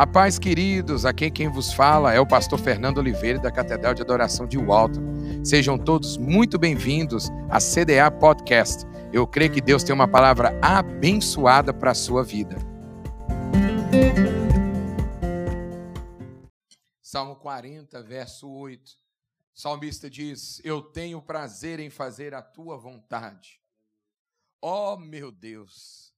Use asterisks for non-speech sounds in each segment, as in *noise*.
A paz, queridos, aqui quem vos fala é o pastor Fernando Oliveira da Catedral de Adoração de Walton. Sejam todos muito bem-vindos à CDA Podcast. Eu creio que Deus tem uma palavra abençoada para a sua vida. Salmo 40, verso 8. O salmista diz: Eu tenho prazer em fazer a tua vontade. Ó oh, meu Deus,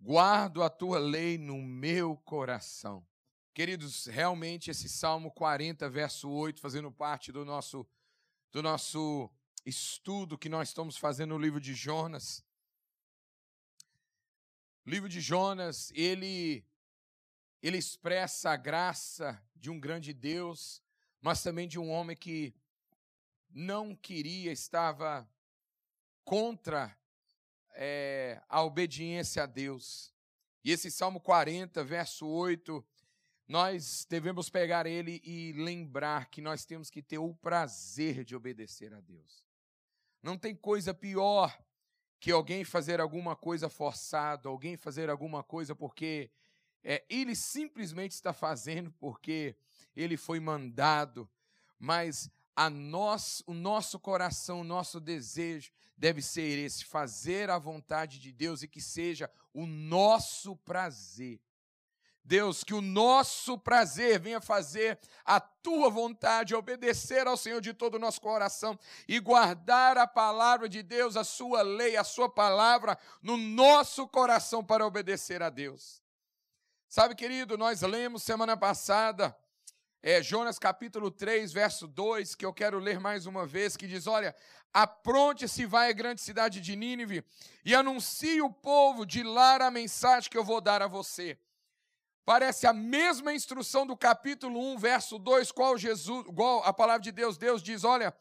guardo a tua lei no meu coração. Queridos, realmente esse Salmo 40, verso 8, fazendo parte do nosso, do nosso estudo que nós estamos fazendo no livro de Jonas. O livro de Jonas, ele, ele expressa a graça de um grande Deus, mas também de um homem que não queria, estava contra é, a obediência a Deus. E esse Salmo 40, verso 8, nós devemos pegar ele e lembrar que nós temos que ter o prazer de obedecer a Deus. Não tem coisa pior que alguém fazer alguma coisa forçado, alguém fazer alguma coisa porque é, ele simplesmente está fazendo porque ele foi mandado, mas a nós, o nosso coração, o nosso desejo deve ser esse: fazer a vontade de Deus e que seja o nosso prazer. Deus, que o nosso prazer venha fazer a tua vontade, obedecer ao Senhor de todo o nosso coração e guardar a palavra de Deus, a sua lei, a sua palavra no nosso coração para obedecer a Deus. Sabe, querido, nós lemos semana passada é, Jonas capítulo 3, verso 2, que eu quero ler mais uma vez, que diz: Olha, apronte-se, vai à grande cidade de Nínive e anuncie o povo de lá a mensagem que eu vou dar a você. Parece a mesma instrução do capítulo 1, verso 2, qual Jesus, qual a palavra de Deus, Deus diz, olha,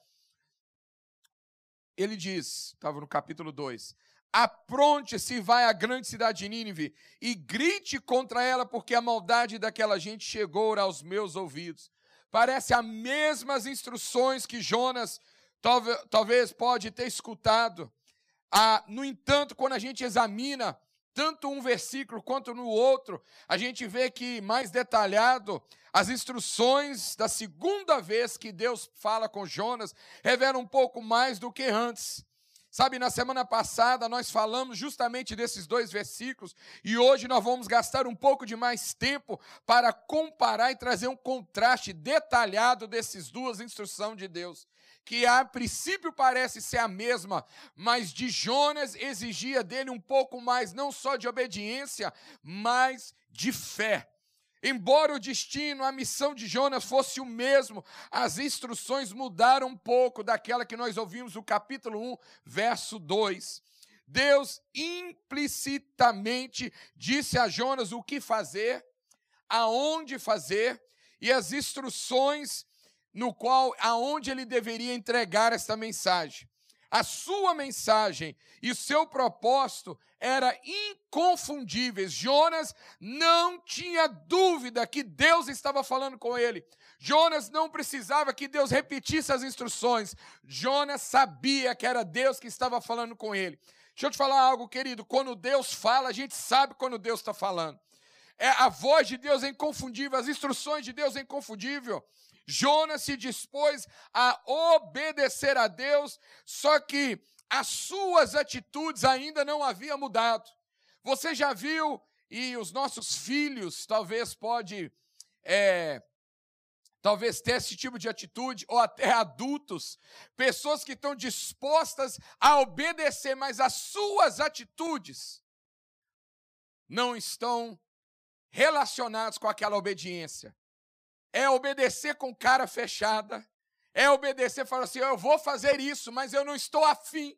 ele diz, estava no capítulo 2, apronte-se, vai à grande cidade de Nínive e grite contra ela, porque a maldade daquela gente chegou aos meus ouvidos. Parece as mesmas instruções que Jonas talvez, talvez pode ter escutado. Ah, no entanto, quando a gente examina tanto um versículo quanto no outro, a gente vê que mais detalhado as instruções da segunda vez que Deus fala com Jonas revelam um pouco mais do que antes. Sabe, na semana passada nós falamos justamente desses dois versículos e hoje nós vamos gastar um pouco de mais tempo para comparar e trazer um contraste detalhado dessas duas instruções de Deus que a princípio parece ser a mesma, mas de Jonas exigia dele um pouco mais, não só de obediência, mas de fé. Embora o destino, a missão de Jonas fosse o mesmo, as instruções mudaram um pouco daquela que nós ouvimos no capítulo 1, verso 2. Deus implicitamente disse a Jonas o que fazer, aonde fazer, e as instruções no qual aonde ele deveria entregar esta mensagem. A sua mensagem e seu propósito era inconfundíveis. Jonas não tinha dúvida que Deus estava falando com ele. Jonas não precisava que Deus repetisse as instruções. Jonas sabia que era Deus que estava falando com ele. Deixa eu te falar algo, querido. Quando Deus fala, a gente sabe quando Deus está falando. É, a voz de Deus é inconfundível, as instruções de Deus é inconfundível. Jonas se dispôs a obedecer a Deus, só que as suas atitudes ainda não haviam mudado. Você já viu, e os nossos filhos talvez pode é, talvez ter esse tipo de atitude, ou até adultos, pessoas que estão dispostas a obedecer, mas as suas atitudes não estão relacionadas com aquela obediência é obedecer com cara fechada, é obedecer falar assim: eu vou fazer isso, mas eu não estou afim.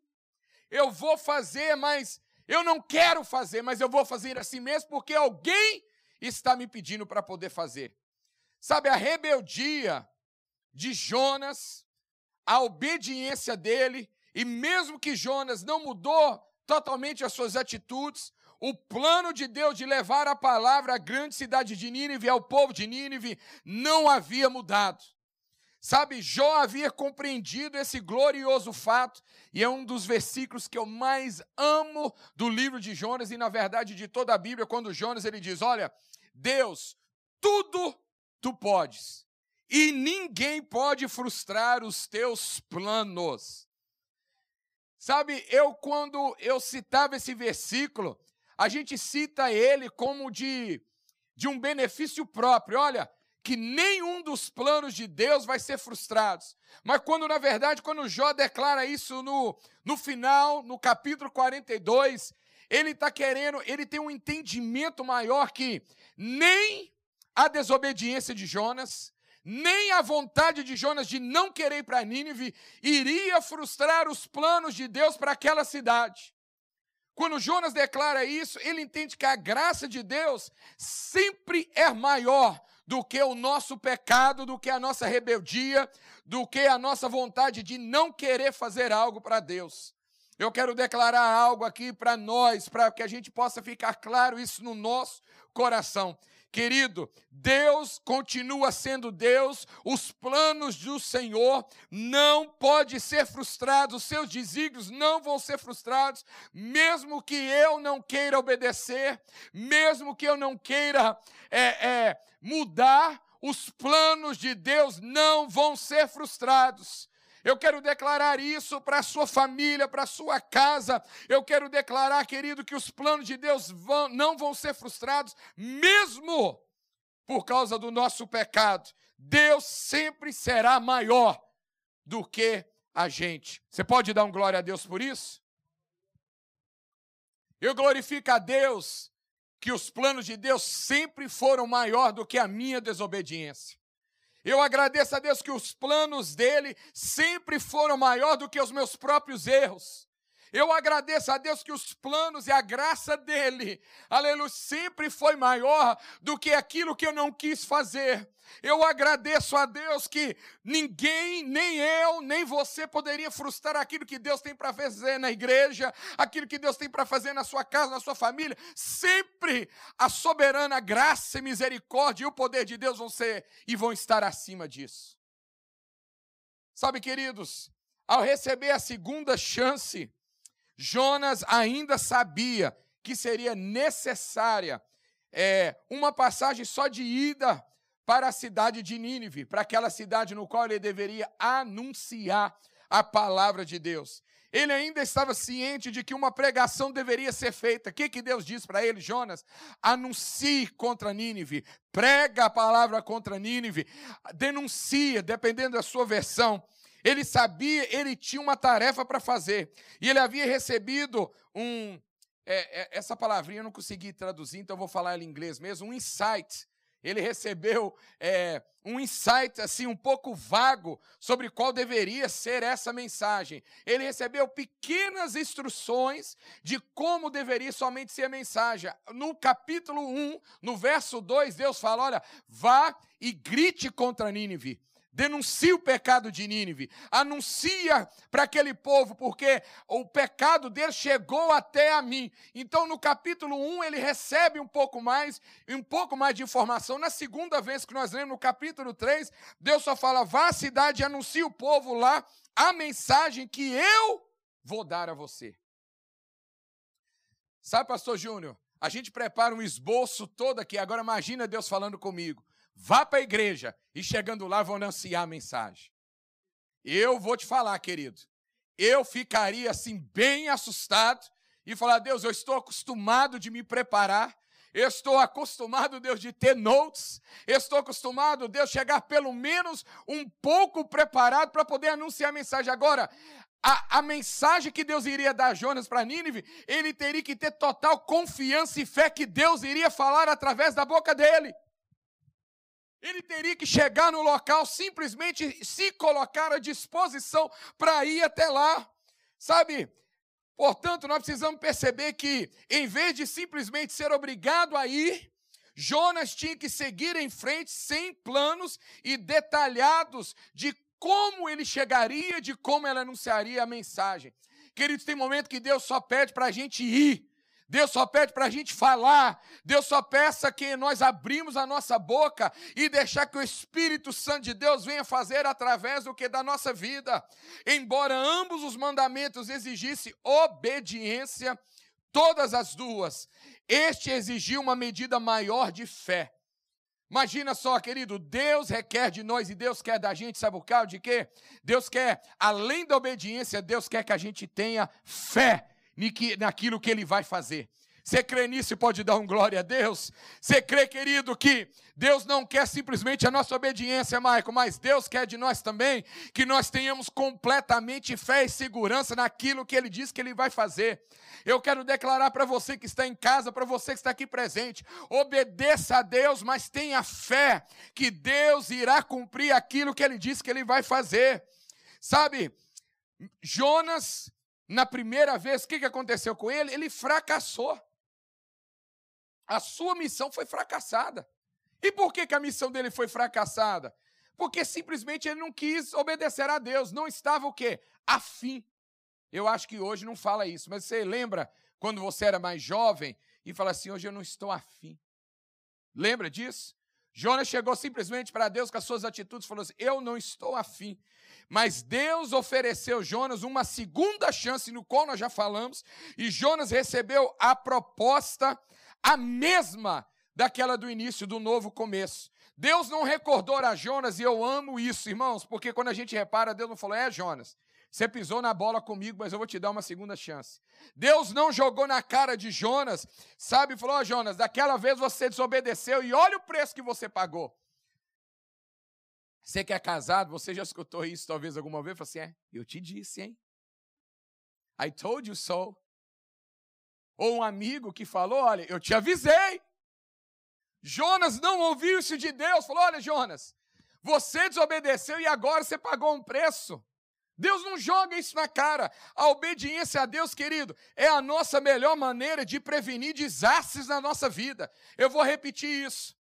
Eu vou fazer, mas eu não quero fazer, mas eu vou fazer assim mesmo porque alguém está me pedindo para poder fazer. Sabe, a rebeldia de Jonas, a obediência dele, e mesmo que Jonas não mudou totalmente as suas atitudes, o plano de Deus de levar a palavra à grande cidade de Nínive, ao povo de Nínive, não havia mudado. Sabe, Jó havia compreendido esse glorioso fato, e é um dos versículos que eu mais amo do livro de Jonas, e na verdade de toda a Bíblia, quando Jonas ele diz: Olha, Deus, tudo tu podes. E ninguém pode frustrar os teus planos. Sabe, eu quando eu citava esse versículo, a gente cita ele como de, de um benefício próprio. Olha, que nenhum dos planos de Deus vai ser frustrado. Mas quando, na verdade, quando Jó declara isso no, no final, no capítulo 42, ele está querendo, ele tem um entendimento maior que nem a desobediência de Jonas, nem a vontade de Jonas de não querer ir para Nínive iria frustrar os planos de Deus para aquela cidade. Quando Jonas declara isso, ele entende que a graça de Deus sempre é maior do que o nosso pecado, do que a nossa rebeldia, do que a nossa vontade de não querer fazer algo para Deus. Eu quero declarar algo aqui para nós, para que a gente possa ficar claro isso no nosso coração. Querido, Deus continua sendo Deus, os planos do Senhor não podem ser frustrados, os seus desígnios não vão ser frustrados, mesmo que eu não queira obedecer, mesmo que eu não queira é, é, mudar, os planos de Deus não vão ser frustrados. Eu quero declarar isso para a sua família, para a sua casa. Eu quero declarar, querido, que os planos de Deus vão, não vão ser frustrados, mesmo por causa do nosso pecado. Deus sempre será maior do que a gente. Você pode dar um glória a Deus por isso? Eu glorifico a Deus que os planos de Deus sempre foram maior do que a minha desobediência. Eu agradeço a Deus que os planos dele sempre foram maior do que os meus próprios erros. Eu agradeço a Deus que os planos e a graça dele, aleluia, sempre foi maior do que aquilo que eu não quis fazer. Eu agradeço a Deus que ninguém, nem eu, nem você poderia frustrar aquilo que Deus tem para fazer na igreja, aquilo que Deus tem para fazer na sua casa, na sua família. Sempre a soberana graça e misericórdia e o poder de Deus vão ser e vão estar acima disso. Sabe, queridos, ao receber a segunda chance, Jonas ainda sabia que seria necessária é, uma passagem só de ida para a cidade de Nínive, para aquela cidade no qual ele deveria anunciar a palavra de Deus. Ele ainda estava ciente de que uma pregação deveria ser feita. O que, que Deus diz para ele, Jonas? Anuncie contra Nínive, prega a palavra contra Nínive, denuncia, dependendo da sua versão. Ele sabia, ele tinha uma tarefa para fazer. E ele havia recebido um. É, é, essa palavrinha eu não consegui traduzir, então eu vou falar ela em inglês mesmo. Um insight ele recebeu é, um insight assim um pouco vago sobre qual deveria ser essa mensagem. Ele recebeu pequenas instruções de como deveria somente ser a mensagem. No capítulo 1, no verso 2, Deus fala: olha, vá e grite contra Nínive denuncia o pecado de Nínive, anuncia para aquele povo, porque o pecado dele chegou até a mim. Então, no capítulo 1, ele recebe um pouco mais, um pouco mais de informação. Na segunda vez que nós lemos, no capítulo 3, Deus só fala: vá à cidade e anuncie o povo lá a mensagem que eu vou dar a você. Sabe, pastor Júnior, a gente prepara um esboço todo aqui. Agora imagina Deus falando comigo. Vá para a igreja e chegando lá vão anunciar a mensagem. Eu vou te falar, querido. Eu ficaria assim bem assustado e falar: Deus, eu estou acostumado de me preparar. Eu estou acostumado, Deus, de ter notes. Eu estou acostumado, Deus, chegar pelo menos um pouco preparado para poder anunciar a mensagem. Agora, a, a, mensagem que Deus iria dar a Jonas para Nínive, ele teria que ter total confiança e fé que Deus iria falar através da boca dele. Ele teria que chegar no local, simplesmente se colocar à disposição para ir até lá. Sabe? Portanto, nós precisamos perceber que, em vez de simplesmente ser obrigado a ir, Jonas tinha que seguir em frente sem planos e detalhados de como ele chegaria, de como ele anunciaria a mensagem. Queridos, tem momento que Deus só pede para a gente ir. Deus só pede para a gente falar. Deus só peça que nós abrimos a nossa boca e deixar que o Espírito Santo de Deus venha fazer através do que da nossa vida. Embora ambos os mandamentos exigissem obediência, todas as duas, este exigiu uma medida maior de fé. Imagina só, querido, Deus requer de nós e Deus quer da gente, sabe o causa de quê? Deus quer, além da obediência, Deus quer que a gente tenha fé naquilo que Ele vai fazer. Você crê nisso e pode dar um glória a Deus? Você crê, querido, que Deus não quer simplesmente a nossa obediência, Maico, mas Deus quer de nós também que nós tenhamos completamente fé e segurança naquilo que Ele diz que Ele vai fazer. Eu quero declarar para você que está em casa, para você que está aqui presente, obedeça a Deus, mas tenha fé que Deus irá cumprir aquilo que Ele diz que Ele vai fazer. Sabe, Jonas, na primeira vez, o que aconteceu com ele? Ele fracassou a sua missão foi fracassada. E por que, a missão dele foi fracassada? Porque simplesmente ele não quis obedecer a Deus, não estava o quê? Afim. Eu acho que hoje não fala isso, mas você lembra quando você era mais jovem e fala assim: hoje eu não estou afim. Lembra disso? Jonas chegou simplesmente para Deus com as suas atitudes e falou assim: Eu não estou afim. Mas Deus ofereceu Jonas uma segunda chance, no qual nós já falamos, e Jonas recebeu a proposta a mesma daquela do início, do novo começo. Deus não recordou a Jonas, e eu amo isso, irmãos, porque quando a gente repara, Deus não falou: é, Jonas, você pisou na bola comigo, mas eu vou te dar uma segunda chance. Deus não jogou na cara de Jonas, sabe? Falou: oh, Jonas, daquela vez você desobedeceu e olha o preço que você pagou. Você que é casado, você já escutou isso talvez alguma vez? Falou assim: é, eu te disse, hein? I told you so. Ou um amigo que falou: Olha, eu te avisei. Jonas não ouviu isso de Deus. Falou: Olha, Jonas, você desobedeceu e agora você pagou um preço. Deus não joga isso na cara. A obediência a Deus, querido, é a nossa melhor maneira de prevenir desastres na nossa vida. Eu vou repetir isso.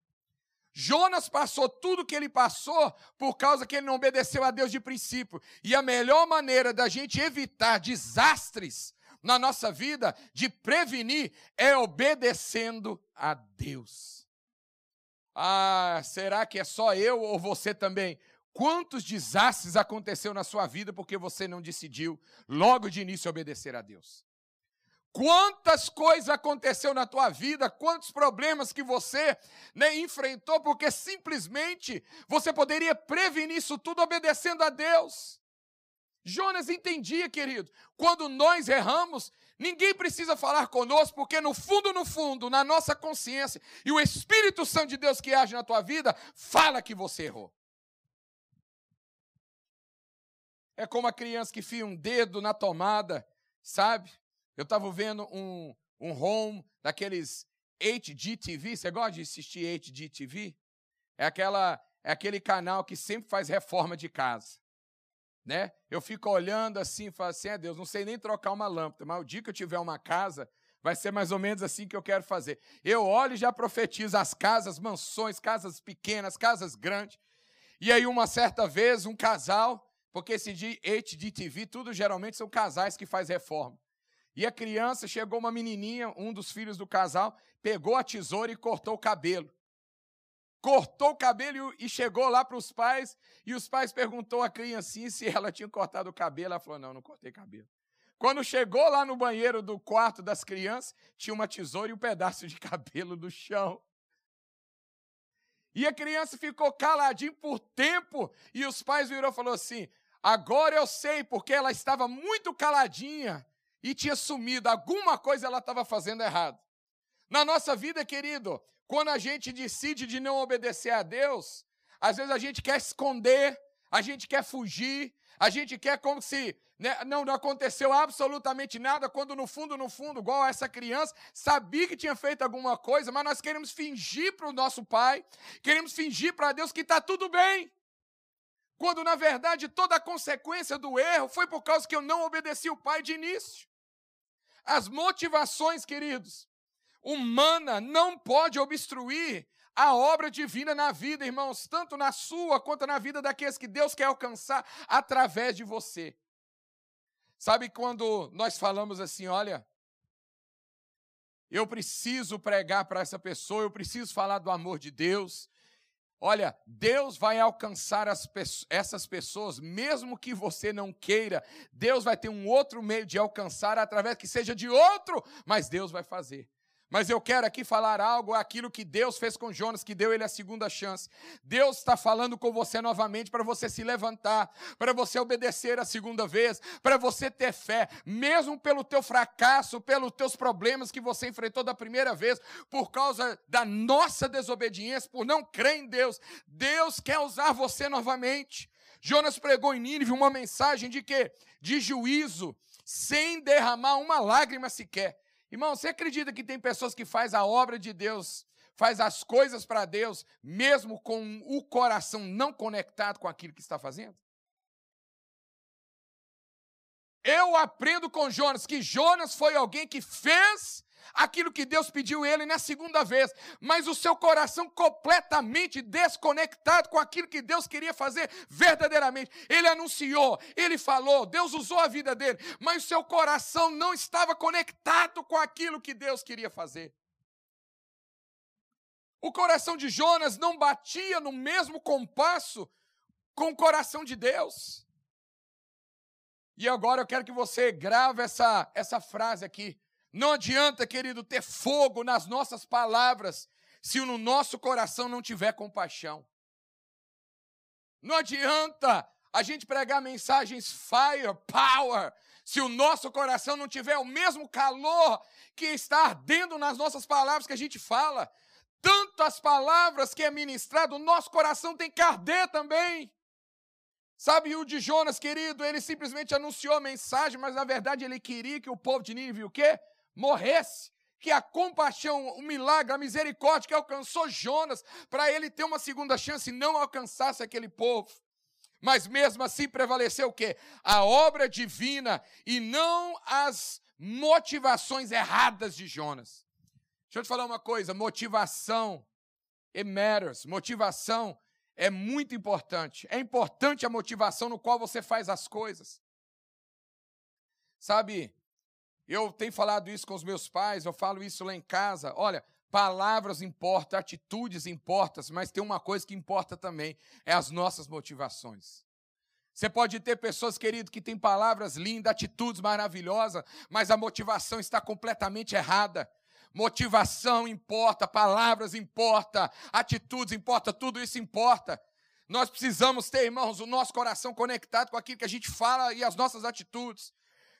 Jonas passou tudo que ele passou por causa que ele não obedeceu a Deus de princípio. E a melhor maneira da gente evitar desastres na nossa vida de prevenir é obedecendo a Deus. Ah, será que é só eu ou você também? Quantos desastres aconteceu na sua vida porque você não decidiu logo de início obedecer a Deus? Quantas coisas aconteceu na tua vida, quantos problemas que você né, enfrentou porque simplesmente você poderia prevenir isso tudo obedecendo a Deus. Jonas entendia, querido, quando nós erramos, ninguém precisa falar conosco, porque no fundo, no fundo, na nossa consciência, e o Espírito Santo de Deus que age na tua vida, fala que você errou. É como a criança que fia um dedo na tomada, sabe? Eu estava vendo um, um home daqueles HGTV. Você gosta de assistir HGTV? É, aquela, é aquele canal que sempre faz reforma de casa né? Eu fico olhando assim falo assim, é Deus, não sei nem trocar uma lâmpada, mas o dia que eu tiver uma casa, vai ser mais ou menos assim que eu quero fazer. Eu olho e já profetizo as casas, mansões, casas pequenas, casas grandes. E aí, uma certa vez, um casal, porque esse HDTV, tudo geralmente são casais que faz reforma. E a criança, chegou uma menininha, um dos filhos do casal, pegou a tesoura e cortou o cabelo cortou o cabelo e chegou lá para os pais, e os pais perguntou à criancinha se ela tinha cortado o cabelo. Ela falou: Não, não cortei cabelo. Quando chegou lá no banheiro do quarto das crianças, tinha uma tesoura e um pedaço de *laughs* cabelo no chão. E a criança ficou caladinha por tempo, e os pais virou e falou assim: Agora eu sei, porque ela estava muito caladinha e tinha sumido, alguma coisa ela estava fazendo errado. Na nossa vida, querido, quando a gente decide de não obedecer a Deus, às vezes a gente quer esconder, a gente quer fugir, a gente quer como se né, não, não aconteceu absolutamente nada, quando no fundo, no fundo, igual essa criança, sabia que tinha feito alguma coisa, mas nós queremos fingir para o nosso pai, queremos fingir para Deus que está tudo bem. Quando na verdade toda a consequência do erro foi por causa que eu não obedeci o pai de início. As motivações, queridos, humana não pode obstruir a obra divina na vida, irmãos, tanto na sua quanto na vida daqueles que Deus quer alcançar através de você. Sabe quando nós falamos assim, olha, eu preciso pregar para essa pessoa, eu preciso falar do amor de Deus. Olha, Deus vai alcançar essas pessoas, mesmo que você não queira. Deus vai ter um outro meio de alcançar através que seja de outro, mas Deus vai fazer. Mas eu quero aqui falar algo, aquilo que Deus fez com Jonas, que deu ele a segunda chance. Deus está falando com você novamente para você se levantar, para você obedecer a segunda vez, para você ter fé, mesmo pelo teu fracasso, pelos teus problemas que você enfrentou da primeira vez, por causa da nossa desobediência, por não crer em Deus. Deus quer usar você novamente. Jonas pregou em Nínive uma mensagem de quê? De juízo, sem derramar uma lágrima sequer. Irmão, você acredita que tem pessoas que faz a obra de Deus, faz as coisas para Deus, mesmo com o coração não conectado com aquilo que está fazendo? Eu aprendo com Jonas que Jonas foi alguém que fez aquilo que Deus pediu ele na segunda vez, mas o seu coração completamente desconectado com aquilo que Deus queria fazer verdadeiramente. Ele anunciou, ele falou, Deus usou a vida dele, mas o seu coração não estava conectado com aquilo que Deus queria fazer. O coração de Jonas não batia no mesmo compasso com o coração de Deus. E agora eu quero que você grave essa, essa frase aqui. Não adianta, querido, ter fogo nas nossas palavras se no nosso coração não tiver compaixão. Não adianta a gente pregar mensagens fire, power, se o nosso coração não tiver o mesmo calor que está ardendo nas nossas palavras que a gente fala. Tanto as palavras que é ministrado, o nosso coração tem que arder também. Sabe o de Jonas, querido, ele simplesmente anunciou a mensagem, mas na verdade ele queria que o povo de Nínive o quê? Morresse, que a compaixão, o milagre, a misericórdia que alcançou Jonas, para ele ter uma segunda chance, não alcançasse aquele povo. Mas mesmo assim prevaleceu o quê? A obra divina e não as motivações erradas de Jonas. Deixa eu te falar uma coisa: motivação, it matters. Motivação é muito importante. É importante a motivação no qual você faz as coisas. Sabe, eu tenho falado isso com os meus pais, eu falo isso lá em casa. Olha, palavras importam, atitudes importam, mas tem uma coisa que importa também: é as nossas motivações. Você pode ter pessoas, querido, que têm palavras lindas, atitudes maravilhosas, mas a motivação está completamente errada. Motivação importa, palavras importa, atitudes importa, tudo isso importa. Nós precisamos ter, irmãos, o nosso coração conectado com aquilo que a gente fala e as nossas atitudes.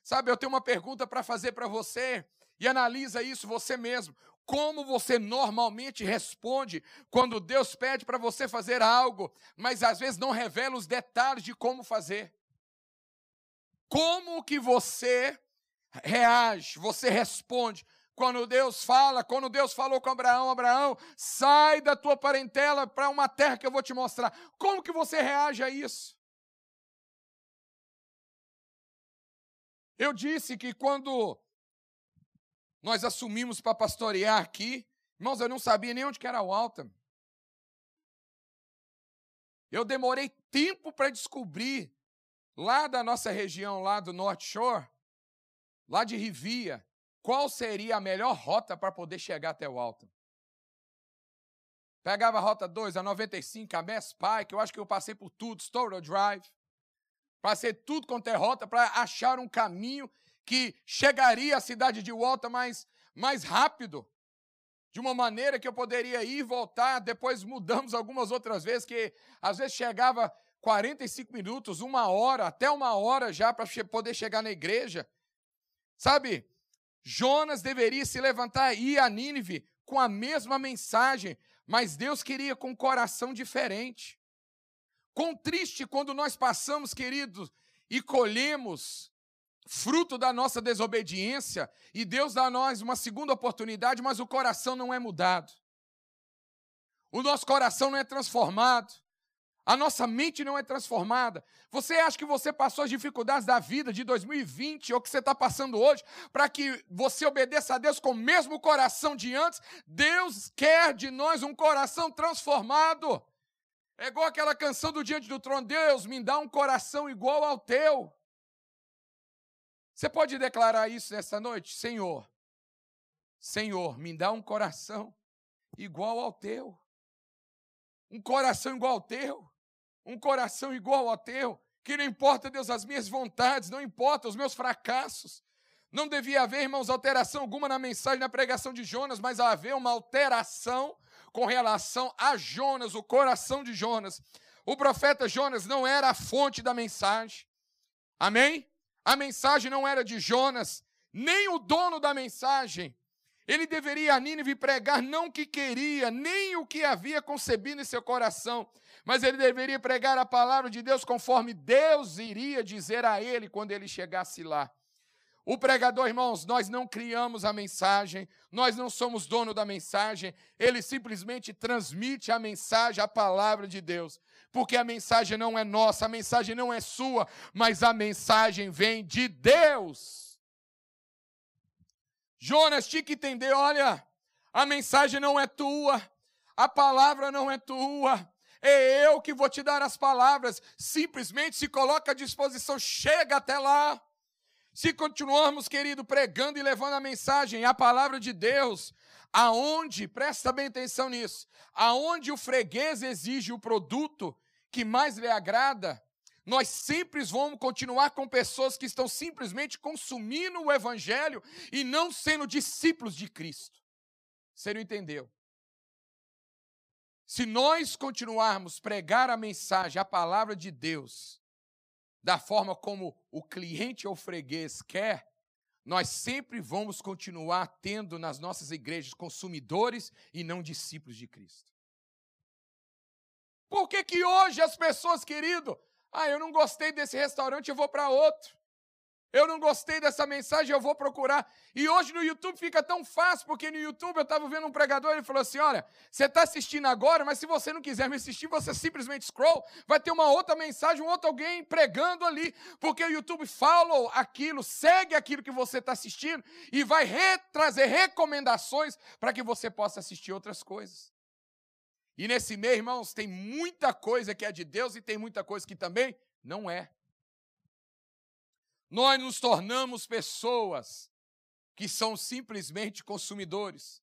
Sabe, eu tenho uma pergunta para fazer para você e analisa isso você mesmo. Como você normalmente responde quando Deus pede para você fazer algo, mas às vezes não revela os detalhes de como fazer? Como que você reage, você responde quando Deus fala, quando Deus falou com Abraão, Abraão, sai da tua parentela para uma terra que eu vou te mostrar. Como que você reage a isso? Eu disse que quando nós assumimos para pastorear aqui, irmãos, eu não sabia nem onde que era o Alta. Eu demorei tempo para descobrir, lá da nossa região, lá do North Shore, lá de Rivia, qual seria a melhor rota para poder chegar até o Alta. Pegava a rota 2, a 95, a Mass Pike, eu acho que eu passei por tudo, Story Drive. Passei tudo quanto é rota para achar um caminho que chegaria à cidade de volta mais, mais rápido, de uma maneira que eu poderia ir e voltar. Depois mudamos algumas outras vezes, que às vezes chegava 45 minutos, uma hora, até uma hora já para poder chegar na igreja. Sabe, Jonas deveria se levantar e ir a Nínive com a mesma mensagem, mas Deus queria com um coração diferente. Quão triste quando nós passamos, queridos, e colhemos fruto da nossa desobediência, e Deus dá a nós uma segunda oportunidade, mas o coração não é mudado. O nosso coração não é transformado. A nossa mente não é transformada. Você acha que você passou as dificuldades da vida de 2020 ou que você está passando hoje para que você obedeça a Deus com o mesmo coração de antes? Deus quer de nós um coração transformado. É igual aquela canção do Diante do Trono: Deus, me dá um coração igual ao teu. Você pode declarar isso nessa noite? Senhor, Senhor, me dá um coração igual ao teu. Um coração igual ao teu. Um coração igual ao teu. Que não importa, Deus, as minhas vontades, não importa os meus fracassos. Não devia haver, irmãos, alteração alguma na mensagem, na pregação de Jonas, mas haver uma alteração com relação a Jonas, o coração de Jonas. O profeta Jonas não era a fonte da mensagem. Amém? A mensagem não era de Jonas, nem o dono da mensagem. Ele deveria a Nínive pregar não o que queria, nem o que havia concebido em seu coração, mas ele deveria pregar a palavra de Deus conforme Deus iria dizer a ele quando ele chegasse lá. O pregador, irmãos, nós não criamos a mensagem, nós não somos dono da mensagem, ele simplesmente transmite a mensagem, a palavra de Deus, porque a mensagem não é nossa, a mensagem não é sua, mas a mensagem vem de Deus. Jonas tinha que entender: olha, a mensagem não é tua, a palavra não é tua, é eu que vou te dar as palavras. Simplesmente se coloca à disposição, chega até lá. Se continuarmos, querido, pregando e levando a mensagem, a palavra de Deus, aonde, presta bem atenção nisso, aonde o freguês exige o produto que mais lhe agrada, nós sempre vamos continuar com pessoas que estão simplesmente consumindo o evangelho e não sendo discípulos de Cristo. Você não entendeu? Se nós continuarmos pregar a mensagem, a palavra de Deus, da forma como o cliente ou freguês quer, nós sempre vamos continuar tendo nas nossas igrejas consumidores e não discípulos de Cristo. Por que, que hoje as pessoas, querido, ah, eu não gostei desse restaurante, eu vou para outro. Eu não gostei dessa mensagem, eu vou procurar. E hoje no YouTube fica tão fácil, porque no YouTube eu estava vendo um pregador, ele falou assim: olha, você está assistindo agora, mas se você não quiser me assistir, você simplesmente scroll, vai ter uma outra mensagem, um outro alguém pregando ali, porque o YouTube follow aquilo, segue aquilo que você está assistindo e vai re trazer recomendações para que você possa assistir outras coisas. E nesse meio, irmãos, tem muita coisa que é de Deus e tem muita coisa que também não é nós nos tornamos pessoas que são simplesmente consumidores.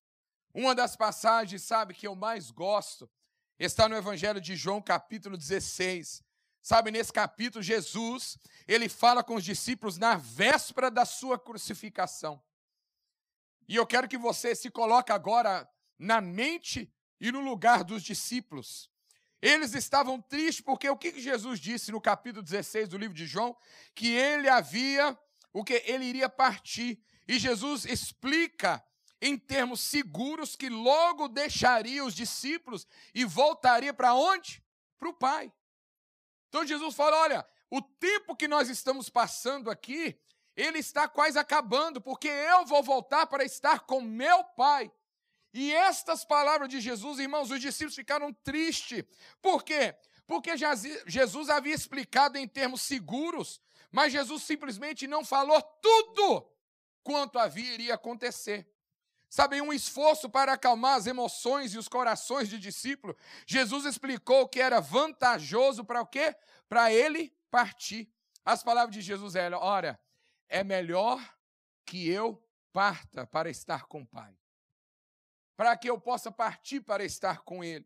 Uma das passagens, sabe, que eu mais gosto está no Evangelho de João, capítulo 16. Sabe, nesse capítulo, Jesus, ele fala com os discípulos na véspera da sua crucificação. E eu quero que você se coloque agora na mente e no lugar dos discípulos. Eles estavam tristes porque o que Jesus disse no capítulo 16 do livro de João? Que ele havia, o que ele iria partir. E Jesus explica em termos seguros que logo deixaria os discípulos e voltaria para onde? Para o Pai. Então Jesus fala: olha, o tempo que nós estamos passando aqui, ele está quase acabando, porque eu vou voltar para estar com meu Pai. E estas palavras de Jesus, irmãos, os discípulos ficaram tristes. Por quê? Porque Jesus havia explicado em termos seguros, mas Jesus simplesmente não falou tudo quanto havia iria acontecer. Sabe, um esforço para acalmar as emoções e os corações de discípulo. Jesus explicou que era vantajoso para o quê? Para ele partir. As palavras de Jesus eram: ora, é melhor que eu parta para estar com o Pai para que eu possa partir para estar com Ele.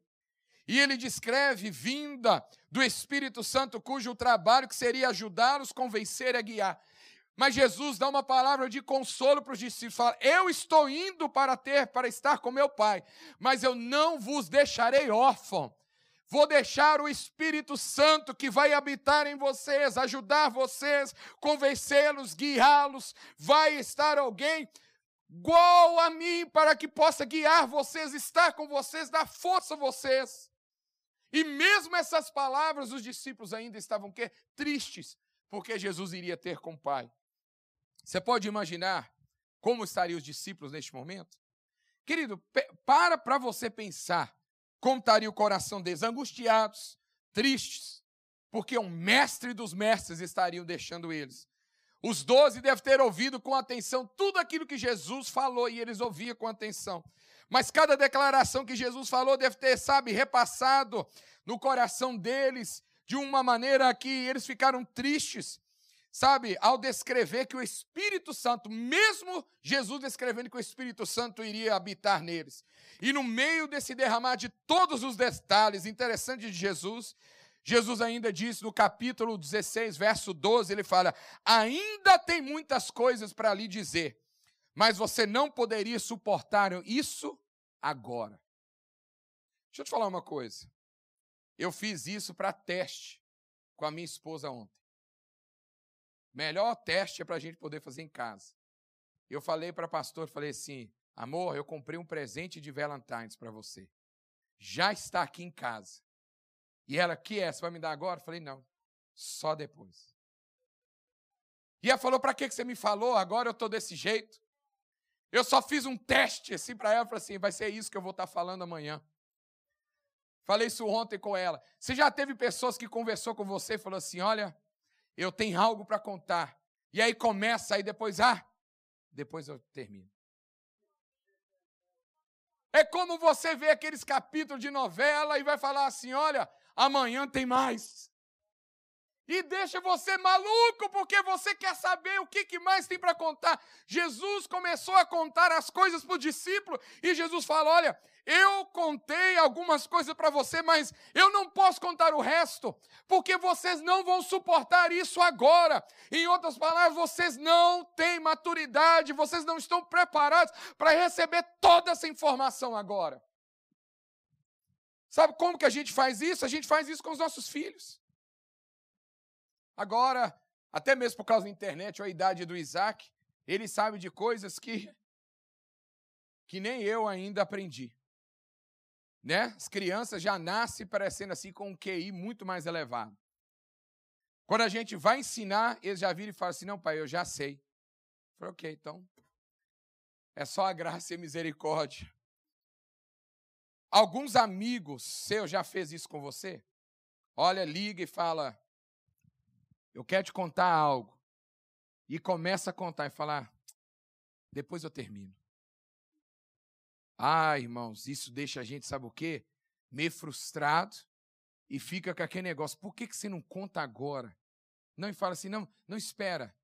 E ele descreve vinda do Espírito Santo, cujo trabalho que seria ajudá-los, convencer e guiar. Mas Jesus dá uma palavra de consolo para os discípulos, fala: "Eu estou indo para ter para estar com meu Pai, mas eu não vos deixarei órfão. Vou deixar o Espírito Santo que vai habitar em vocês, ajudar vocês, convencê-los, guiá-los. Vai estar alguém igual a mim, para que possa guiar vocês, estar com vocês, dar força a vocês. E mesmo essas palavras, os discípulos ainda estavam quê? tristes, porque Jesus iria ter com o Pai. Você pode imaginar como estariam os discípulos neste momento? Querido, para para você pensar como estaria o coração deles, angustiados, tristes, porque o mestre dos mestres estariam deixando eles. Os doze devem ter ouvido com atenção tudo aquilo que Jesus falou e eles ouviam com atenção. Mas cada declaração que Jesus falou deve ter, sabe, repassado no coração deles de uma maneira que eles ficaram tristes, sabe, ao descrever que o Espírito Santo, mesmo Jesus descrevendo que o Espírito Santo iria habitar neles. E no meio desse derramar de todos os detalhes interessantes de Jesus, Jesus ainda diz no capítulo 16, verso 12, ele fala: Ainda tem muitas coisas para lhe dizer, mas você não poderia suportar isso agora. Deixa eu te falar uma coisa. Eu fiz isso para teste com a minha esposa ontem. Melhor teste é para a gente poder fazer em casa. Eu falei para a pastor, falei assim, amor, eu comprei um presente de Valentine's para você. Já está aqui em casa. E ela, que é? Você vai me dar agora? Eu falei, não, só depois. E ela falou, para que você me falou? Agora eu estou desse jeito. Eu só fiz um teste assim para ela, falei assim, vai ser isso que eu vou estar tá falando amanhã. Falei isso ontem com ela. Você já teve pessoas que conversou com você e falou assim, olha, eu tenho algo para contar. E aí começa, aí depois, ah, depois eu termino. É como você vê aqueles capítulos de novela e vai falar assim: olha, amanhã tem mais. E deixa você maluco, porque você quer saber o que, que mais tem para contar. Jesus começou a contar as coisas para o discípulo, e Jesus fala: Olha, eu contei algumas coisas para você, mas eu não posso contar o resto, porque vocês não vão suportar isso agora. Em outras palavras, vocês não têm maturidade, vocês não estão preparados para receber toda essa informação agora. Sabe como que a gente faz isso? A gente faz isso com os nossos filhos. Agora, até mesmo por causa da internet ou a idade do Isaac, ele sabe de coisas que que nem eu ainda aprendi. Né? As crianças já nascem parecendo assim com um QI muito mais elevado. Quando a gente vai ensinar, eles já viram e falam assim: não, pai, eu já sei. Eu falei, ok, então. É só a graça e a misericórdia. Alguns amigos seus já fez isso com você? Olha, liga e fala: Eu quero te contar algo. E começa a contar e falar: Depois eu termino. Ah, irmãos, isso deixa a gente, sabe o quê? Meio frustrado e fica com aquele negócio. Por que, que você não conta agora? Não, e fala assim: não, não espera.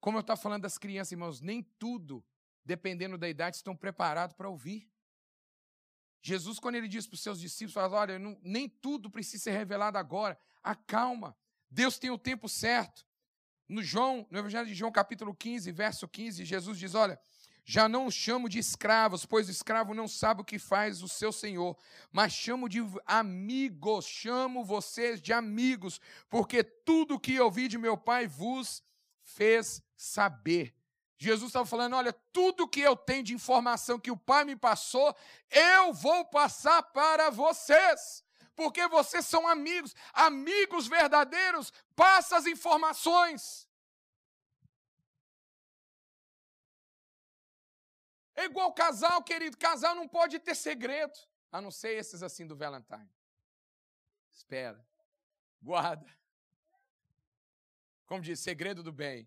Como eu estava falando das crianças, irmãos, nem tudo, dependendo da idade, estão preparados para ouvir. Jesus, quando ele diz para os seus discípulos, fala: olha, não, nem tudo precisa ser revelado agora. Acalma. Deus tem o tempo certo. No João, no Evangelho de João, capítulo 15, verso 15, Jesus diz: Olha, já não os chamo de escravos, pois o escravo não sabe o que faz o seu senhor, mas chamo de amigos, chamo vocês de amigos, porque tudo o que ouvi de meu Pai vos fez saber. Jesus estava falando: olha, tudo que eu tenho de informação que o Pai me passou, eu vou passar para vocês. Porque vocês são amigos, amigos verdadeiros, passa as informações. É igual casal, querido. Casal não pode ter segredo. A não ser esses assim do Valentine. Espera. Guarda. Como diz, segredo do bem.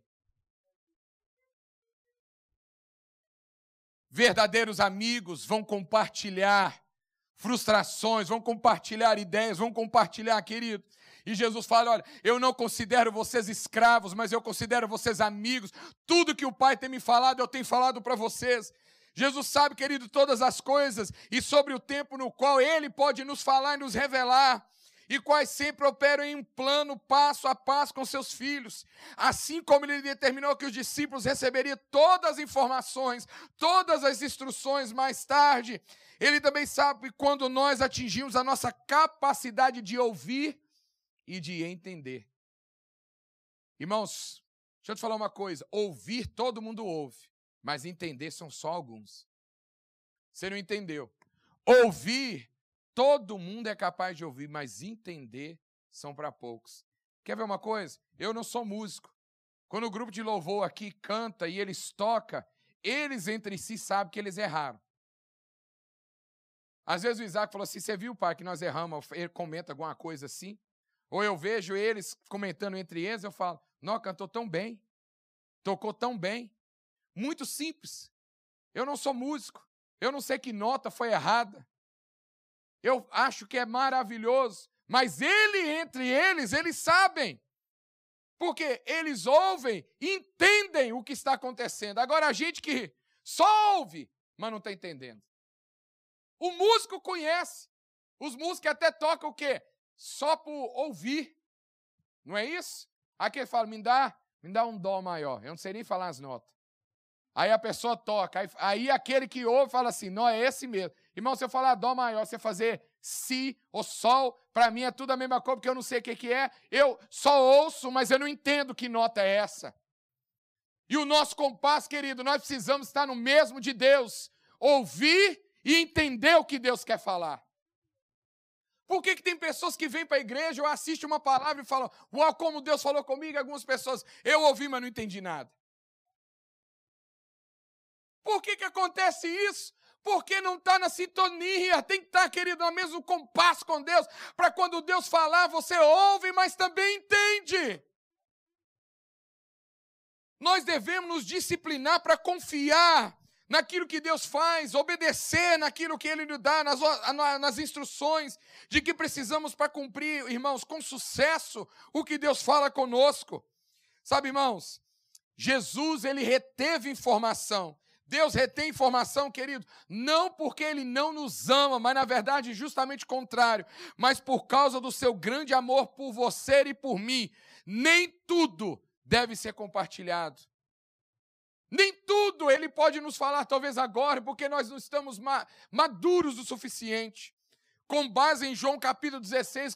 Verdadeiros amigos vão compartilhar frustrações, vão compartilhar ideias, vão compartilhar, querido. E Jesus fala: Olha, eu não considero vocês escravos, mas eu considero vocês amigos. Tudo que o Pai tem me falado, eu tenho falado para vocês. Jesus sabe, querido, todas as coisas e sobre o tempo no qual Ele pode nos falar e nos revelar, e quais sempre operam em um plano passo a passo com seus filhos. Assim como Ele determinou que os discípulos receberiam todas as informações, todas as instruções mais tarde, Ele também sabe quando nós atingimos a nossa capacidade de ouvir e de entender. Irmãos, deixa eu te falar uma coisa: ouvir todo mundo ouve mas entender são só alguns. Você não entendeu? Ouvir, todo mundo é capaz de ouvir, mas entender são para poucos. Quer ver uma coisa? Eu não sou músico. Quando o grupo de louvor aqui canta e eles tocam, eles entre si sabem que eles erraram. Às vezes o Isaac falou assim: Você viu, pai, que nós erramos? Ele comenta alguma coisa assim. Ou eu vejo eles comentando entre eles, eu falo: Não, cantou tão bem. Tocou tão bem. Muito simples. Eu não sou músico. Eu não sei que nota foi errada. Eu acho que é maravilhoso. Mas ele, entre eles, eles sabem. Porque eles ouvem, entendem o que está acontecendo. Agora, a gente que só ouve, mas não está entendendo. O músico conhece. Os músicos até tocam o quê? só por ouvir. Não é isso? Aqui ele fala, me dá, me dá um dó maior. Eu não sei nem falar as notas. Aí a pessoa toca. Aí, aí aquele que ouve fala assim: não, é esse mesmo. Irmão, se eu falar dó maior, você fazer si ou sol, para mim é tudo a mesma coisa, porque eu não sei o que, que é. Eu só ouço, mas eu não entendo que nota é essa. E o nosso compasso, querido, nós precisamos estar no mesmo de Deus. Ouvir e entender o que Deus quer falar. Por que, que tem pessoas que vêm para a igreja ou assistem uma palavra e falam, uau, como Deus falou comigo? Algumas pessoas, eu ouvi, mas não entendi nada. Por que, que acontece isso? Porque não está na sintonia, tem que estar, tá, querido, no mesmo compasso com Deus, para quando Deus falar, você ouve, mas também entende. Nós devemos nos disciplinar para confiar naquilo que Deus faz, obedecer naquilo que Ele nos dá, nas, nas instruções de que precisamos para cumprir, irmãos, com sucesso o que Deus fala conosco. Sabe, irmãos, Jesus, ele reteve informação. Deus retém informação, querido, não porque Ele não nos ama, mas na verdade justamente o contrário, mas por causa do seu grande amor por você e por mim. Nem tudo deve ser compartilhado. Nem tudo ele pode nos falar, talvez agora, porque nós não estamos ma maduros o suficiente. Com base em João capítulo 16.